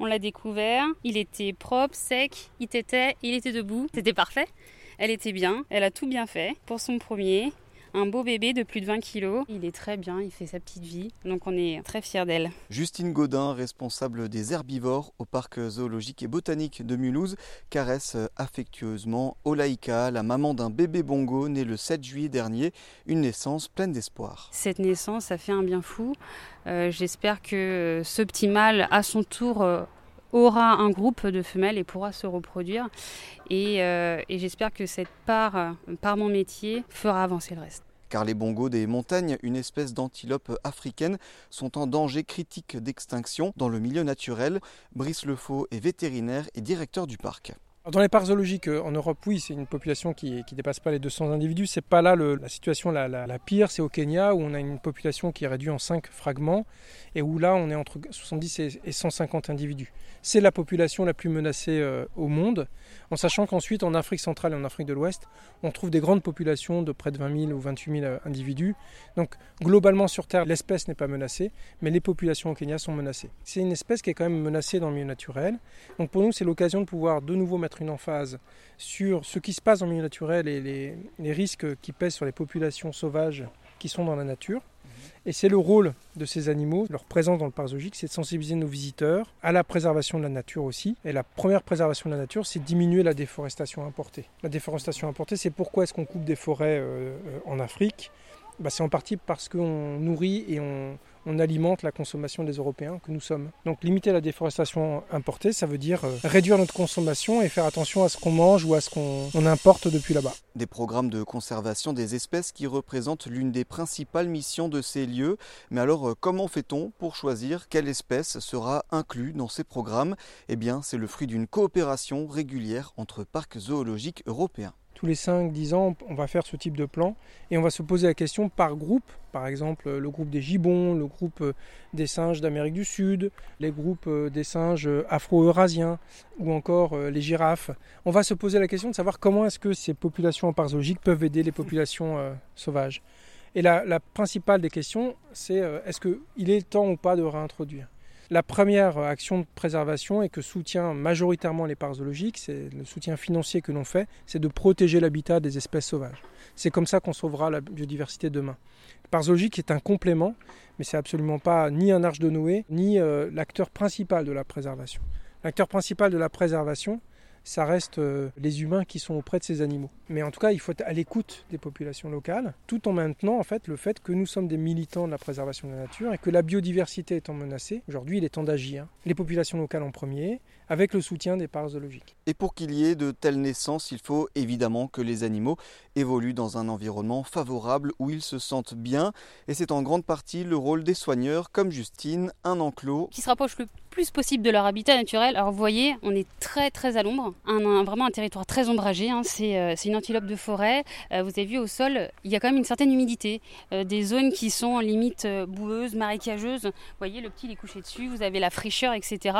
On l'a découvert, il était propre, sec, il était, il était debout, c'était parfait. Elle était bien, elle a tout bien fait. Pour son premier un beau bébé de plus de 20 kilos. Il est très bien, il fait sa petite vie, donc on est très fiers d'elle. Justine Godin, responsable des herbivores au parc zoologique et botanique de Mulhouse, caresse affectueusement Olaïka, la maman d'un bébé bongo né le 7 juillet dernier, une naissance pleine d'espoir. Cette naissance, ça fait un bien fou. Euh, j'espère que ce petit mâle, à son tour, euh, aura un groupe de femelles et pourra se reproduire. Et, euh, j'espère que cette part, par mon métier, fera avancer le reste car les bongos des montagnes, une espèce d'antilope africaine, sont en danger critique d'extinction dans le milieu naturel. Brice Lefaux est vétérinaire et directeur du parc. Dans les parcs zoologiques euh, en Europe, oui, c'est une population qui ne dépasse pas les 200 individus. C'est pas là la situation la, pire, c'est au Kenya où on a une population qui est réduite en 5 fragments et où là on est entre 70 et 150 individus. C'est la population la plus menacée euh, au monde, en sachant qu'ensuite en Afrique centrale et en Afrique de l'Ouest, on trouve des grandes populations de près de 20 000 ou 28 000 euh, individus. Donc globalement sur Terre, l'espèce n'est pas menacée, mais les populations au Kenya sont menacées. C'est une espèce qui est quand même menacée dans le milieu naturel. Donc pour nous, c'est l'occasion de pouvoir de nouveau mettre une emphase sur ce qui se passe le milieu naturel et les, risques qui pèsent sur les populations sauvages qui sont dans la nature. Et c'est le rôle de ces animaux, leur présence dans le parc zoologique, c'est de sensibiliser nos visiteurs à la préservation de la nature aussi. Et la première préservation de la nature, c'est diminuer la déforestation importée. La déforestation importée, c'est pourquoi est-ce qu'on coupe des forêts euh, euh, en Afrique? Bah, C'est en partie parce qu'on nourrit et on, on alimente la consommation des Européens que nous sommes. Donc limiter la déforestation importée, ça veut dire euh, réduire notre consommation et faire attention à ce qu'on mange ou à ce qu'on importe depuis là-bas. Des programmes de conservation des espèces qui représentent l'une des principales missions de ces lieux. Mais alors euh, comment fait-on pour choisir quelle espèce sera inclue dans ces programmes? Eh bien c'est le fruit d'une coopération régulière entre parcs zoologiques européens tous les 5-10 ans, on va faire ce type de plan et on va se poser la question par groupe, par exemple le groupe des gibbons, le groupe euh, des singes d'Amérique du Sud, les groupes euh, des singes euh, afro-eurasiens ou encore les girafes. On va se poser la question de savoir comment est-ce que ces populations zoologiques peuvent aider les populations sauvages. Et la, principale des questions, c'est est-ce qu'il est temps ou pas de réintroduire? La première action de préservation et que soutient majoritairement les parcs zoologiques, c'est le soutien financier que l'on fait, c'est de protéger l'habitat des espèces sauvages. C'est comme ça qu'on sauvera la biodiversité demain. Le parc zoologique est un complément, mais c'est absolument pas ni un arche de Noé, ni euh, l'acteur principal de la préservation. L'acteur principal de la préservation, ça reste euh, les humains qui sont auprès de ces animaux. Mais en tout cas, il faut être à l'écoute des populations locales, tout en maintenant en fait le fait que nous sommes des militants de la préservation de la nature et que la biodiversité étant menacée, aujourd'hui il est temps d'agir. Les populations locales en premier, avec le soutien des parcs zoologiques. Et pour qu'il y ait de telles naissances, il faut évidemment que les animaux évoluent dans un environnement favorable où ils se sentent bien. Et c'est en grande partie le rôle des soigneurs comme Justine, un enclos qui se rapproche le plus possible de leur habitat naturel. Alors vous voyez, on est très très à l'ombre, un, vraiment un territoire très ombragé. Hein. Euh, c'est une antilope de forêt. Euh, vous avez vu au sol, il y a quand même une certaine humidité. Euh, des zones qui sont limite boueuses, marécageuses. Vous voyez, le petit il est couché dessus, vous avez la fraîcheur, etc.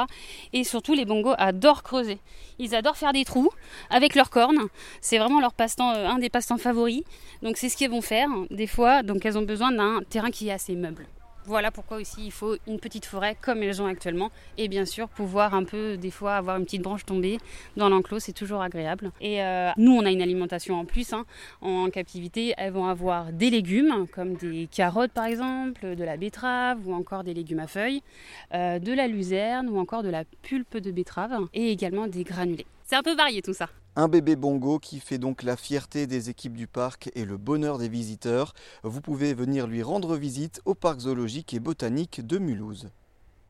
Et surtout, les bongos adorent creuser. Ils adorent faire des trous avec leurs cornes. C'est vraiment leur passe-temps, un des passe-temps favoris. Donc c'est ce qu'ils vont faire des fois. Donc elles ont besoin d'un terrain qui est assez meuble. Voilà pourquoi aussi il faut une petite forêt comme elles ont actuellement. Et bien sûr, pouvoir un peu, des fois, avoir une petite branche tombée dans l'enclos, c'est toujours agréable. Et euh, nous, on a une alimentation en plus. Hein. En captivité, elles vont avoir des légumes, comme des carottes par exemple, de la betterave ou encore des légumes à feuilles, euh, de la luzerne ou encore de la pulpe de betterave et également des granulés. C'est un peu varié tout ça. Un bébé bongo qui fait donc la fierté des équipes du parc et le bonheur des visiteurs. Vous pouvez venir lui rendre visite au parc zoologique et botanique de Mulhouse.